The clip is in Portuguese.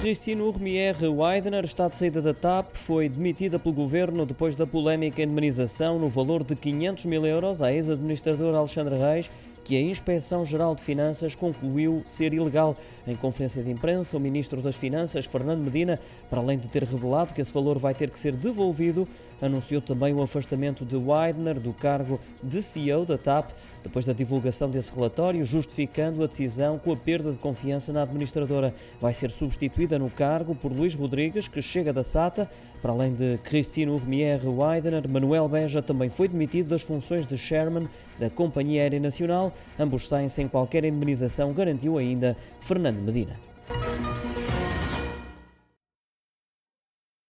Christine Urmier Weidner está de saída da TAP, foi demitida pelo governo depois da polémica indemnização no valor de 500 mil euros à ex-administrador Alexandre Reis, que a Inspeção Geral de Finanças concluiu ser ilegal. Em conferência de imprensa, o Ministro das Finanças, Fernando Medina, para além de ter revelado que esse valor vai ter que ser devolvido, anunciou também o afastamento de Weidner do cargo de CEO da TAP, depois da divulgação desse relatório, justificando a decisão com a perda de confiança na administradora. Vai ser substituída no cargo por Luís Rodrigues, que chega da SATA. Para além de Cristino Urmier Weidner, Manuel Beja também foi demitido das funções de chairman da Companhia Aérea Nacional. Ambos saem sem qualquer indemnização, garantiu ainda Fernando Medina.